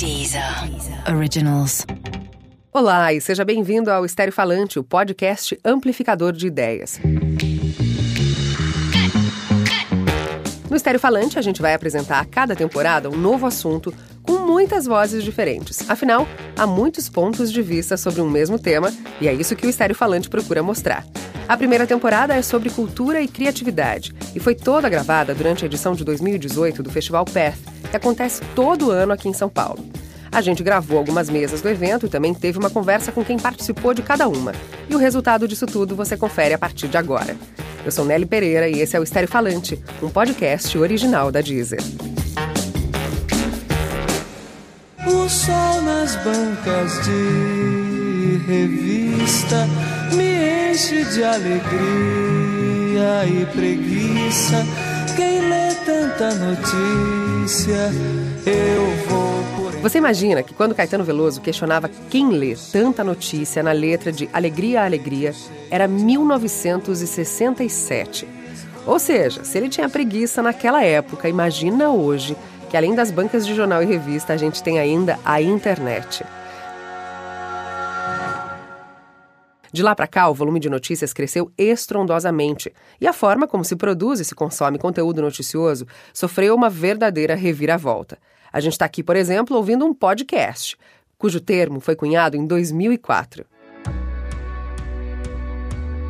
Deezer Originals. Olá e seja bem-vindo ao Estéreo Falante, o podcast amplificador de ideias. No Estéreo Falante, a gente vai apresentar a cada temporada um novo assunto com muitas vozes diferentes. Afinal, há muitos pontos de vista sobre um mesmo tema e é isso que o Estéreo Falante procura mostrar. A primeira temporada é sobre cultura e criatividade e foi toda gravada durante a edição de 2018 do Festival Path, que acontece todo ano aqui em São Paulo. A gente gravou algumas mesas do evento e também teve uma conversa com quem participou de cada uma. E o resultado disso tudo você confere a partir de agora. Eu sou Nelly Pereira e esse é o Estéreo Falante, um podcast original da Deezer. O sol nas bancas de revista me enche de alegria e preguiça. Quem lê tanta notícia, eu vou Você imagina que quando Caetano Veloso questionava quem lê tanta notícia na letra de Alegria, Alegria, era 1967. Ou seja, se ele tinha preguiça naquela época, imagina hoje que além das bancas de jornal e revista, a gente tem ainda a internet. De lá para cá, o volume de notícias cresceu estrondosamente e a forma como se produz e se consome conteúdo noticioso sofreu uma verdadeira reviravolta. A gente está aqui, por exemplo, ouvindo um podcast, cujo termo foi cunhado em 2004.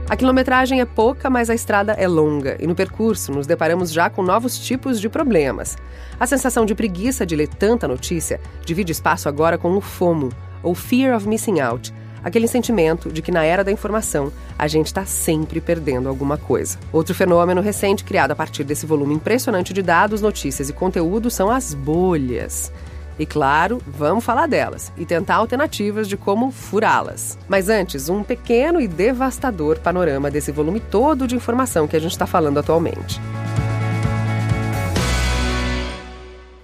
A quilometragem é pouca, mas a estrada é longa, e no percurso nos deparamos já com novos tipos de problemas. A sensação de preguiça de ler tanta notícia divide espaço agora com o FOMO, ou Fear of Missing Out, aquele sentimento de que na era da informação a gente está sempre perdendo alguma coisa. Outro fenômeno recente criado a partir desse volume impressionante de dados, notícias e conteúdo são as bolhas. E claro, vamos falar delas e tentar alternativas de como furá-las. Mas antes, um pequeno e devastador panorama desse volume todo de informação que a gente está falando atualmente.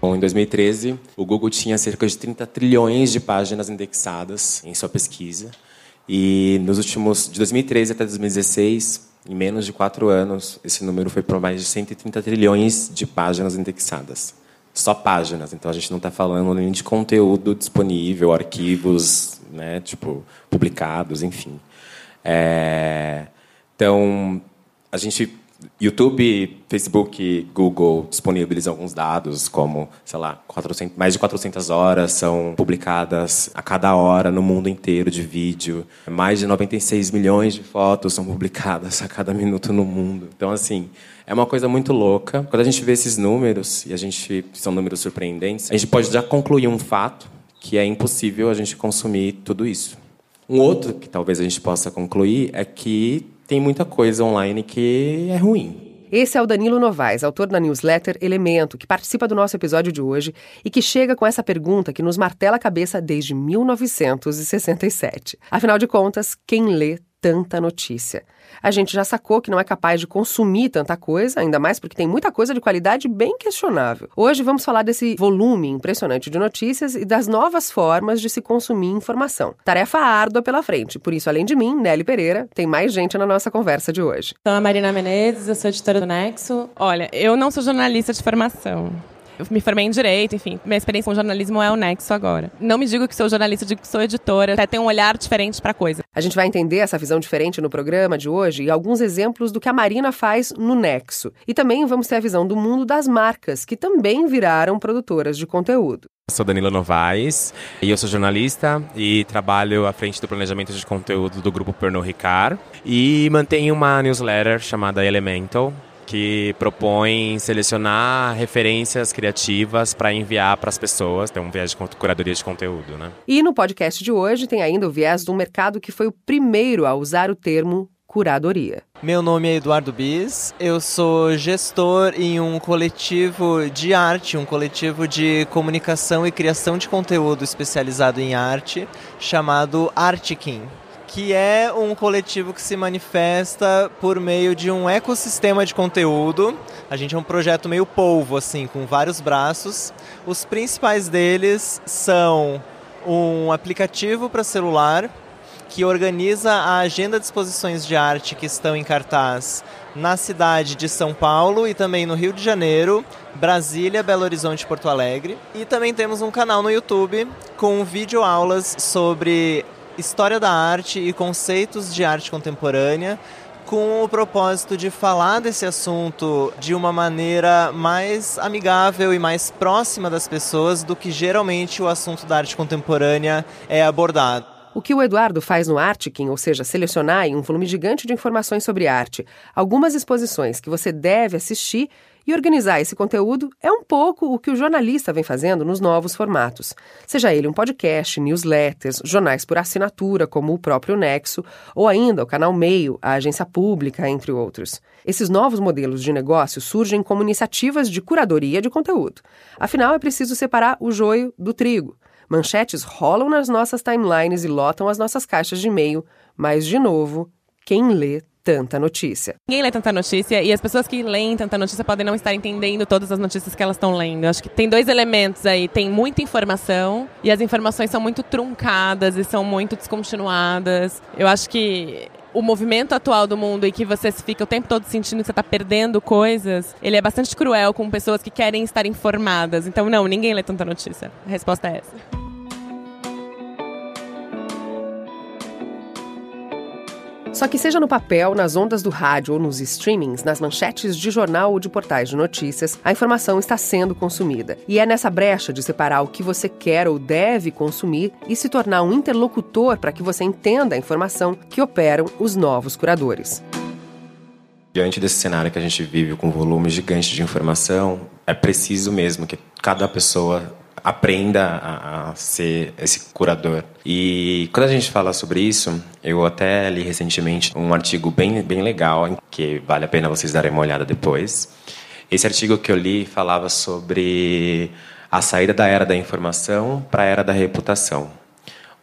Bom, em 2013, o Google tinha cerca de 30 trilhões de páginas indexadas em sua pesquisa. E nos últimos, de 2013 até 2016, em menos de quatro anos, esse número foi para mais de 130 trilhões de páginas indexadas. Só páginas, então a gente não está falando nem de conteúdo disponível, arquivos, né, tipo publicados, enfim. É, então a gente YouTube, Facebook, Google disponibilizam alguns dados, como, sei lá, 400, mais de 400 horas são publicadas a cada hora no mundo inteiro de vídeo. Mais de 96 milhões de fotos são publicadas a cada minuto no mundo. Então, assim, é uma coisa muito louca. Quando a gente vê esses números, e a gente são números surpreendentes, a gente pode já concluir um fato, que é impossível a gente consumir tudo isso. Um outro que talvez a gente possa concluir é que tem muita coisa online que é ruim. Esse é o Danilo Novaes, autor da newsletter Elemento, que participa do nosso episódio de hoje e que chega com essa pergunta que nos martela a cabeça desde 1967. Afinal de contas, quem lê tanta notícia? A gente já sacou que não é capaz de consumir tanta coisa, ainda mais porque tem muita coisa de qualidade bem questionável. Hoje vamos falar desse volume impressionante de notícias e das novas formas de se consumir informação. Tarefa árdua pela frente, por isso, além de mim, Nelly Pereira, tem mais gente na nossa conversa de hoje. Sou a Marina Menezes, eu sou editora do Nexo. Olha, eu não sou jornalista de formação. Eu me formei em Direito, enfim. Minha experiência com jornalismo é o nexo agora. Não me digo que sou jornalista, digo que sou editora. Até tem um olhar diferente para a coisa. A gente vai entender essa visão diferente no programa de hoje e alguns exemplos do que a Marina faz no Nexo. E também vamos ter a visão do mundo das marcas, que também viraram produtoras de conteúdo. Eu sou Danilo Novaes e eu sou jornalista e trabalho à frente do planejamento de conteúdo do grupo Pernod Ricard e mantenho uma newsletter chamada Elemental, que propõe selecionar referências criativas para enviar para as pessoas. Tem um viés de curadoria de conteúdo, né? E no podcast de hoje tem ainda o viés de um mercado que foi o primeiro a usar o termo curadoria. Meu nome é Eduardo Bis, eu sou gestor em um coletivo de arte, um coletivo de comunicação e criação de conteúdo especializado em arte, chamado Artikin que é um coletivo que se manifesta por meio de um ecossistema de conteúdo. A gente é um projeto meio polvo, assim, com vários braços. Os principais deles são um aplicativo para celular que organiza a agenda de exposições de arte que estão em cartaz na cidade de São Paulo e também no Rio de Janeiro, Brasília, Belo Horizonte e Porto Alegre. E também temos um canal no YouTube com videoaulas sobre história da arte e conceitos de arte contemporânea com o propósito de falar desse assunto de uma maneira mais amigável e mais próxima das pessoas do que geralmente o assunto da arte contemporânea é abordado. O que o Eduardo faz no Artkin, ou seja, selecionar em um volume gigante de informações sobre arte algumas exposições que você deve assistir e organizar esse conteúdo é um pouco o que o jornalista vem fazendo nos novos formatos. Seja ele um podcast, newsletters, jornais por assinatura, como o próprio Nexo, ou ainda o canal Meio, a agência pública, entre outros. Esses novos modelos de negócio surgem como iniciativas de curadoria de conteúdo. Afinal, é preciso separar o joio do trigo. Manchetes rolam nas nossas timelines e lotam as nossas caixas de e-mail, mas, de novo, quem lê tanta notícia. Ninguém lê tanta notícia e as pessoas que leem tanta notícia podem não estar entendendo todas as notícias que elas estão lendo. acho que tem dois elementos aí. Tem muita informação e as informações são muito truncadas e são muito descontinuadas. Eu acho que o movimento atual do mundo e que você fica o tempo todo sentindo que você está perdendo coisas, ele é bastante cruel com pessoas que querem estar informadas. Então, não, ninguém lê tanta notícia. A resposta é essa. Só que seja no papel, nas ondas do rádio ou nos streamings, nas manchetes de jornal ou de portais de notícias, a informação está sendo consumida. E é nessa brecha de separar o que você quer ou deve consumir e se tornar um interlocutor para que você entenda a informação que operam os novos curadores. Diante desse cenário que a gente vive com volumes gigantes de informação, é preciso mesmo que cada pessoa aprenda a, a, ser esse curador. E quando a gente fala sobre isso, eu até li recentemente um artigo bem, bem legal, que vale a pena vocês darem uma olhada depois. Esse artigo que eu li falava sobre a saída da era da informação para a era da reputação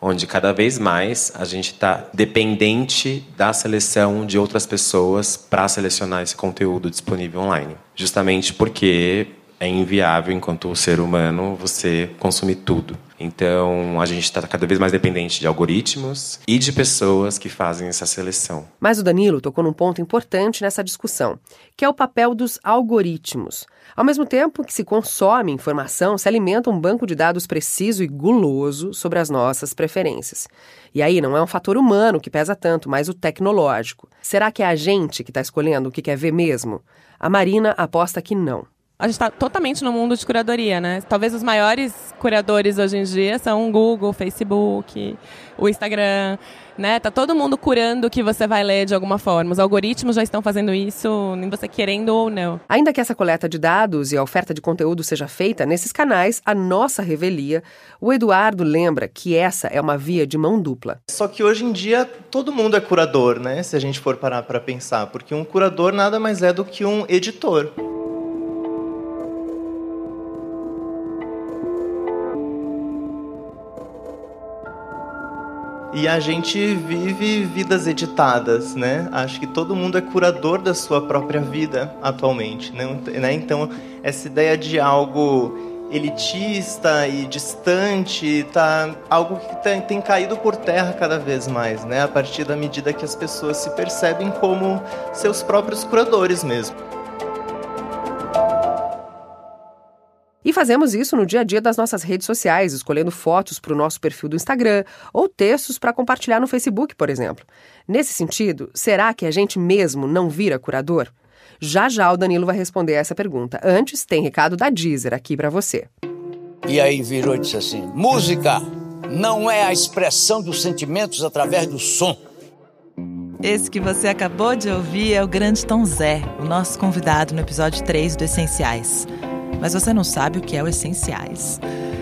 onde cada vez mais a gente está dependente da seleção de outras pessoas para selecionar esse conteúdo disponível online. Justamente porque é inviável, enquanto ser humano, você consumir tudo. Então, a gente está cada vez mais dependente de algoritmos e de pessoas que fazem essa seleção. Mas o Danilo tocou num ponto importante nessa discussão, que é o papel dos algoritmos. Ao mesmo tempo que se consome informação, se alimenta um banco de dados preciso e guloso sobre as nossas preferências. E aí não é um fator humano que pesa tanto, mas o tecnológico. Será que é a gente que está escolhendo o que quer ver mesmo? A Marina aposta que não a gente está totalmente no mundo de curadoria, né? Talvez os maiores curadores hoje em dia são o Google, o Facebook, o Instagram, né? Tá todo mundo curando o que você vai ler de alguma forma. Os algoritmos já estão fazendo isso, nem você querendo ou não. Ainda que essa coleta de dados e a oferta de conteúdo seja feita nesses canais, a nossa revelia, o Eduardo lembra que essa é uma via de mão dupla. Só que hoje em dia todo mundo é curador, né? Se a gente for parar para pensar, porque um curador nada mais é do que um editor. E a gente vive vidas editadas, né? Acho que todo mundo é curador da sua própria vida atualmente, né? Então, essa ideia de algo elitista e distante, tá algo que tem, tem, caído por terra cada vez mais, né? A partir da medida que as pessoas se percebem como seus próprios curadores mesmo. E fazemos isso no dia a dia das nossas redes sociais, escolhendo fotos para o nosso perfil do Instagram ou textos para compartilhar no Facebook, por exemplo. Nesse sentido, será que a gente mesmo não vira curador? Já já o Danilo vai responder essa pergunta. Antes, tem recado da Deezer aqui para você. E aí virou e disse assim: música não é a expressão dos sentimentos através do som. Esse que você acabou de ouvir é o grande Tom Zé, o nosso convidado no episódio 3 do Essenciais mas você não sabe o que é o Essenciais.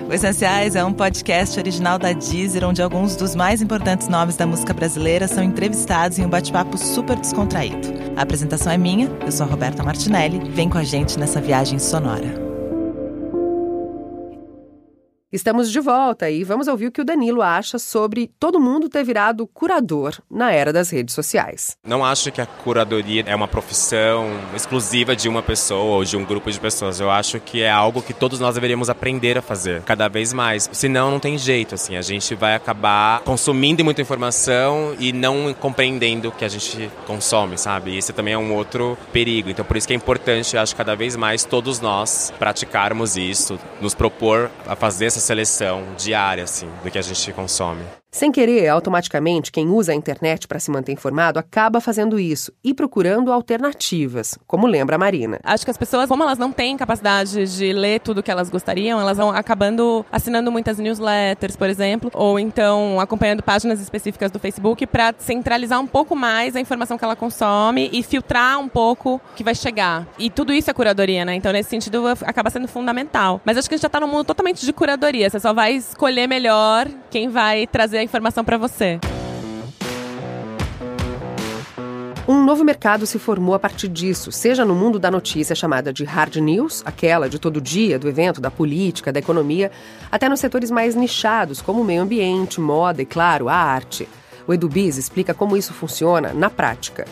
O Essenciais é um podcast original da Deezer, onde alguns dos mais importantes nomes da música brasileira são entrevistados em um bate-papo super descontraído. A apresentação é minha, eu sou a Roberta Martinelli. Vem com a gente nessa viagem sonora. Estamos de volta e vamos ouvir o que o Danilo acha sobre todo mundo ter virado curador na era das redes sociais. Não acho que a curadoria é uma profissão exclusiva de uma pessoa ou de um grupo de pessoas. Eu acho que é algo que todos nós deveríamos aprender a fazer cada vez mais. Senão não tem jeito, assim, a gente vai acabar consumindo muita informação e não compreendendo o que a gente consome, sabe? E esse também é um outro perigo. Então por isso que é importante, eu acho, cada vez mais todos nós praticarmos isso, nos propor a fazer essa seleção diária assim do que a gente consome. Sem querer, automaticamente, quem usa a internet para se manter informado acaba fazendo isso e procurando alternativas, como lembra a Marina. Acho que as pessoas, como elas não têm capacidade de ler tudo que elas gostariam, elas vão acabando assinando muitas newsletters, por exemplo, ou então acompanhando páginas específicas do Facebook para centralizar um pouco mais a informação que ela consome e filtrar um pouco o que vai chegar. E tudo isso é curadoria, né? Então, nesse sentido, acaba sendo fundamental. Mas acho que a gente já está num mundo totalmente de curadoria. Você só vai escolher melhor quem vai trazer a informação para você. Um novo mercado se formou a partir disso, seja no mundo da notícia chamada de hard news, aquela de todo dia, do evento, da política, da economia, até nos setores mais nichados, como o meio ambiente, moda e, claro, a arte. O EduBiz explica como isso funciona na prática.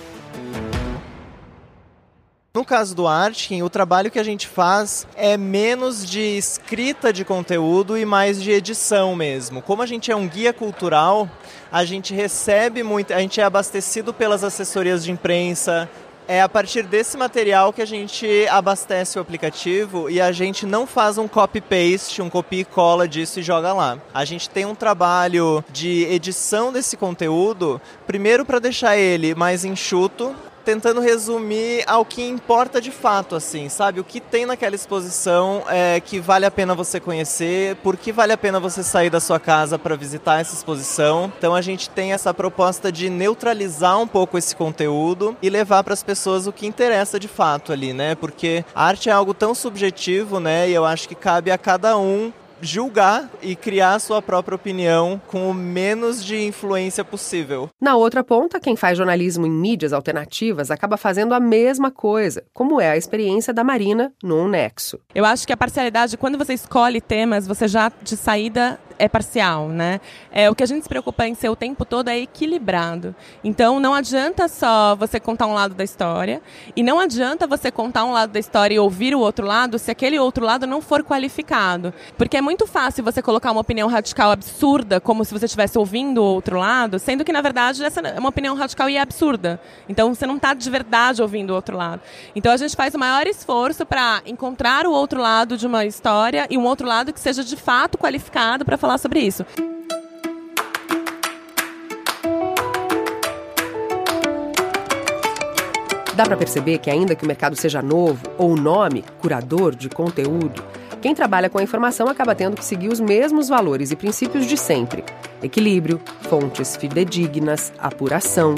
No caso do Artkin, o trabalho que a gente faz é menos de escrita de conteúdo e mais de edição mesmo. Como a gente é um guia cultural, a gente recebe muito, a gente é abastecido pelas assessorias de imprensa, é a partir desse material que a gente abastece o aplicativo e a gente não faz um copy-paste, um copia e cola disso e joga lá. A gente tem um trabalho de edição desse conteúdo, primeiro para deixar ele mais enxuto, tentando resumir ao que importa de fato, assim, sabe? O que tem naquela exposição é, que vale a pena você conhecer, por que vale a pena você sair da sua casa para visitar essa exposição. Então a gente tem essa proposta de neutralizar um pouco esse conteúdo e levar para as pessoas o que interessa de fato ali, né? Porque a arte é algo tão subjetivo, né? E eu acho que cabe a cada um julgar e criar sua própria opinião com o menos de influência possível. Na outra ponta, quem faz jornalismo em mídias alternativas acaba fazendo a mesma coisa, como é a experiência da Marina no Nexo. Eu acho que a parcialidade, quando você escolhe temas, você já de saída é parcial, né? É, o que a gente se preocupa em ser o tempo todo é equilibrado. Então não adianta só você contar um lado da história e não adianta você contar um lado da história e ouvir o outro lado se aquele outro lado não for qualificado. Porque é muito fácil você colocar uma opinião radical absurda, como se você estivesse ouvindo o outro lado, sendo que, na verdade, essa é uma opinião radical e é absurda. Então, você não está de verdade ouvindo o outro lado. Então, a gente faz o maior esforço para encontrar o outro lado de uma história e um outro lado que seja de fato qualificado para falar sobre isso. Dá para perceber que, ainda que o mercado seja novo, ou o nome, curador de conteúdo, quem trabalha com a informação acaba tendo que seguir os mesmos valores e princípios de sempre: equilíbrio, fontes fidedignas, apuração.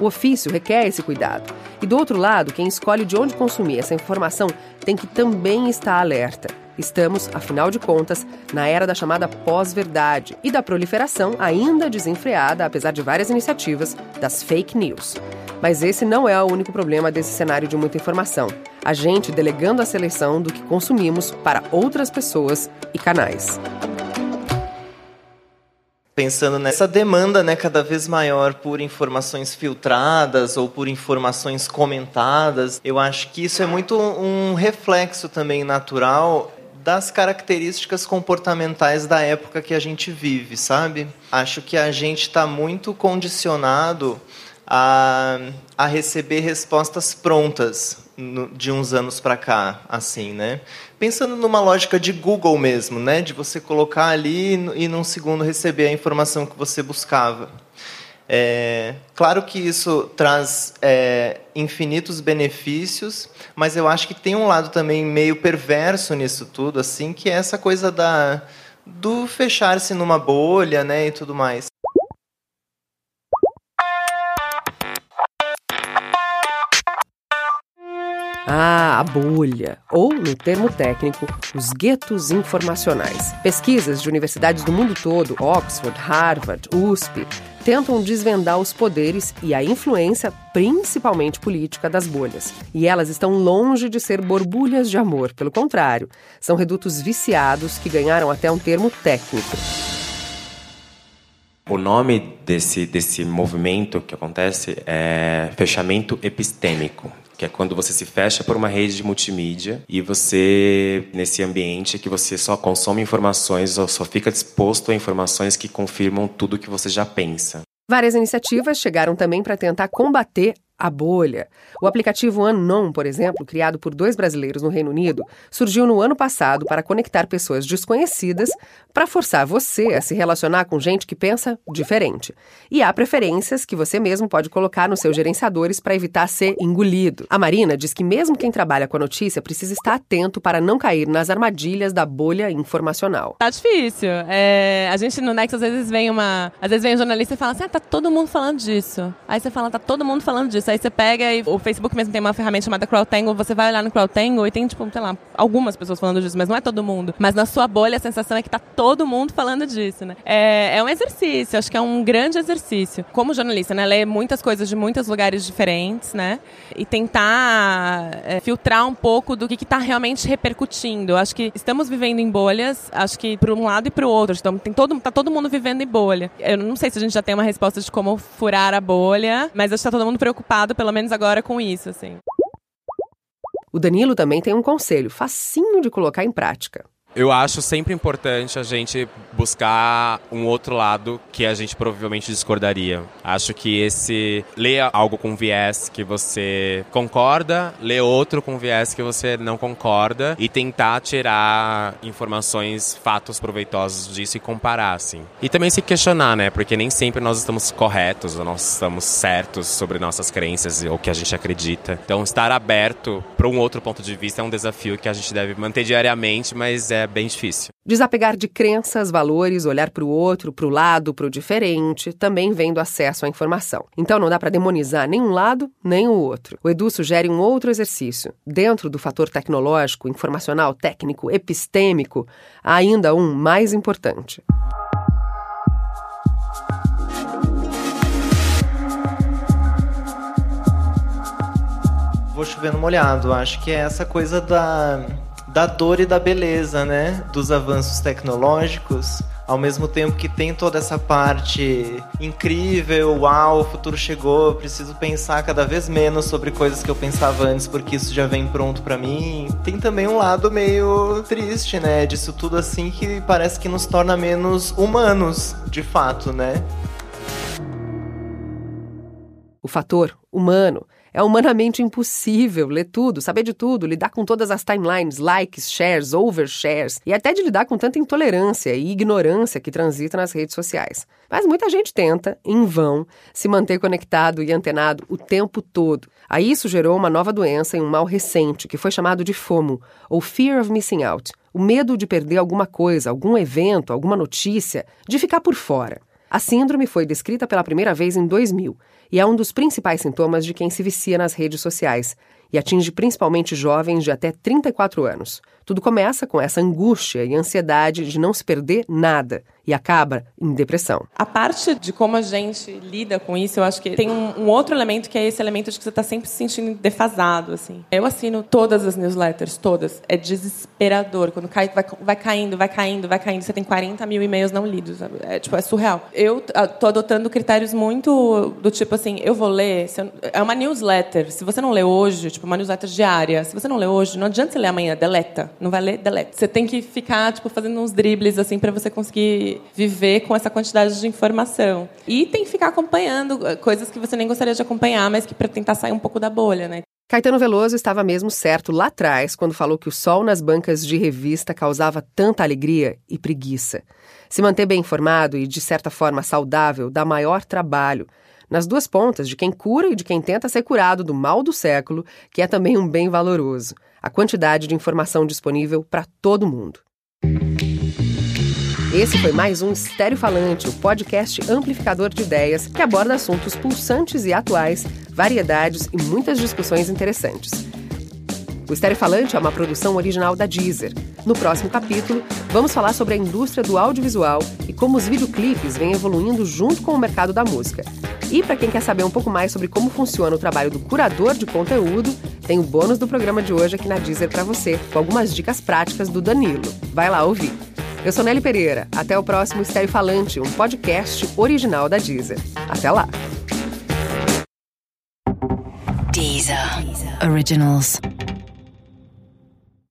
O ofício requer esse cuidado. E do outro lado, quem escolhe de onde consumir essa informação tem que também estar alerta. Estamos, afinal de contas, na era da chamada pós-verdade e da proliferação, ainda desenfreada, apesar de várias iniciativas, das fake news. Mas esse não é o único problema desse cenário de muita informação. A gente delegando a seleção do que consumimos para outras pessoas e canais pensando nessa demanda né, cada vez maior por informações filtradas ou por informações comentadas, eu acho que isso é muito um reflexo também natural das características comportamentais da época que a gente vive, sabe? Acho que a gente está muito condicionado a, a receber respostas prontas de uns anos para cá, assim, né? Pensando numa lógica de Google mesmo, né? De você colocar ali e, num segundo receber a informação que você buscava. É, claro que isso traz é, infinitos benefícios, mas eu acho que tem um lado também meio perverso nisso tudo, assim, que é essa coisa da do fechar-se numa bolha, né, e tudo mais. Ah, a bolha, ou, no termo técnico, os guetos informacionais. Pesquisas de universidades do mundo todo, Oxford, Harvard, USP, tentam desvendar os poderes e a influência, principalmente política, das bolhas. E elas estão longe de ser borbulhas de amor, pelo contrário, são redutos viciados que ganharam até um termo técnico. O nome desse, desse movimento que acontece é fechamento epistêmico, que é quando você se fecha por uma rede de multimídia e você, nesse ambiente que você só consome informações ou só fica disposto a informações que confirmam tudo que você já pensa. Várias iniciativas chegaram também para tentar combater a bolha. O aplicativo Unknown, por exemplo, criado por dois brasileiros no Reino Unido, surgiu no ano passado para conectar pessoas desconhecidas para forçar você a se relacionar com gente que pensa diferente. E há preferências que você mesmo pode colocar nos seus gerenciadores para evitar ser engolido. A Marina diz que mesmo quem trabalha com a notícia precisa estar atento para não cair nas armadilhas da bolha informacional. Tá difícil. É, a gente no Next às vezes vem uma, às vezes vem um jornalista e fala assim: "Ah, tá todo mundo falando disso". Aí você fala: "Tá todo mundo falando disso". Aí você pega e o Facebook mesmo tem uma ferramenta chamada CrowdTangle, você vai olhar no CrowdTangle e tem, tipo, sei lá, algumas pessoas falando disso, mas não é todo mundo. Mas na sua bolha a sensação é que tá todo mundo falando disso, né? É, é um exercício, acho que é um grande exercício. Como jornalista, né? Ler muitas coisas de muitos lugares diferentes, né? E tentar é, filtrar um pouco do que, que tá realmente repercutindo. Acho que estamos vivendo em bolhas, acho que para um lado e para o outro. Então, tem todo, tá todo mundo vivendo em bolha. Eu não sei se a gente já tem uma resposta de como furar a bolha, mas acho que tá todo mundo preocupado pelo menos agora, com isso, assim. O Danilo também tem um conselho facinho de colocar em prática. Eu acho sempre importante a gente buscar um outro lado que a gente provavelmente discordaria. Acho que esse ler algo com viés que você concorda, ler outro com viés que você não concorda e tentar tirar informações, fatos proveitosos disso e comparar, assim. E também se questionar, né? Porque nem sempre nós estamos corretos ou nós estamos certos sobre nossas crenças ou o que a gente acredita. Então, estar aberto para um outro ponto de vista é um desafio que a gente deve manter diariamente, mas é é bem difícil. Desapegar de crenças, valores, olhar para o outro, para o lado, para o diferente, também vem do acesso à informação. Então não dá para demonizar nem um lado nem o outro. O Edu sugere um outro exercício. Dentro do fator tecnológico, informacional, técnico, epistêmico, há ainda um mais importante. Vou chovendo molhado. Acho que é essa coisa da da dor e da beleza, né? Dos avanços tecnológicos, ao mesmo tempo que tem toda essa parte incrível, uau, o futuro chegou, preciso pensar cada vez menos sobre coisas que eu pensava antes porque isso já vem pronto para mim. Tem também um lado meio triste, né, disso tudo assim que parece que nos torna menos humanos, de fato, né? O fator humano é humanamente impossível ler tudo, saber de tudo, lidar com todas as timelines, likes, shares, overshares e até de lidar com tanta intolerância e ignorância que transita nas redes sociais. Mas muita gente tenta, em vão, se manter conectado e antenado o tempo todo. Aí isso gerou uma nova doença e um mal recente que foi chamado de FOMO, ou Fear of Missing Out, o medo de perder alguma coisa, algum evento, alguma notícia, de ficar por fora. A síndrome foi descrita pela primeira vez em 2000 e é um dos principais sintomas de quem se vicia nas redes sociais e atinge principalmente jovens de até 34 anos. Tudo começa com essa angústia e ansiedade de não se perder nada e acaba em depressão. A parte de como a gente lida com isso, eu acho que tem um, um outro elemento que é esse elemento de que você está sempre se sentindo defasado. Assim. Eu assino todas as newsletters, todas. É desesperador. Quando cai, vai, vai caindo, vai caindo, vai caindo. Você tem 40 mil e-mails não lidos. É, tipo, é surreal. Eu estou adotando critérios muito do tipo assim, eu vou ler. Eu, é uma newsletter. Se você não lê hoje, tipo, uma newsletter diária, se você não lê hoje, não adianta você ler amanhã, deleta. Não vai ler, deleta. Você tem que ficar, tipo, fazendo uns dribles, assim, para você conseguir viver com essa quantidade de informação. E tem que ficar acompanhando eh, coisas que você nem gostaria de acompanhar, mas que para tentar sair um pouco da bolha, né? Caetano Veloso estava mesmo certo lá atrás quando falou que o sol nas bancas de revista causava tanta alegria e preguiça. Se manter bem informado e, de certa forma, saudável dá maior trabalho. Nas duas pontas, de quem cura e de quem tenta ser curado do mal do século, que é também um bem valoroso a quantidade de informação disponível para todo mundo. Esse foi mais um Estéreo Falante, o podcast amplificador de ideias que aborda assuntos pulsantes e atuais, variedades e muitas discussões interessantes. O Estéreo Falante é uma produção original da Deezer. No próximo capítulo, vamos falar sobre a indústria do audiovisual e como os videoclipes vêm evoluindo junto com o mercado da música. E para quem quer saber um pouco mais sobre como funciona o trabalho do curador de conteúdo, tem o bônus do programa de hoje aqui na Deezer para você, com algumas dicas práticas do Danilo. Vai lá ouvir. Eu sou Nelly Pereira. Até o próximo Estéreo Falante, um podcast original da Deezer. Até lá. Deezer. Originals.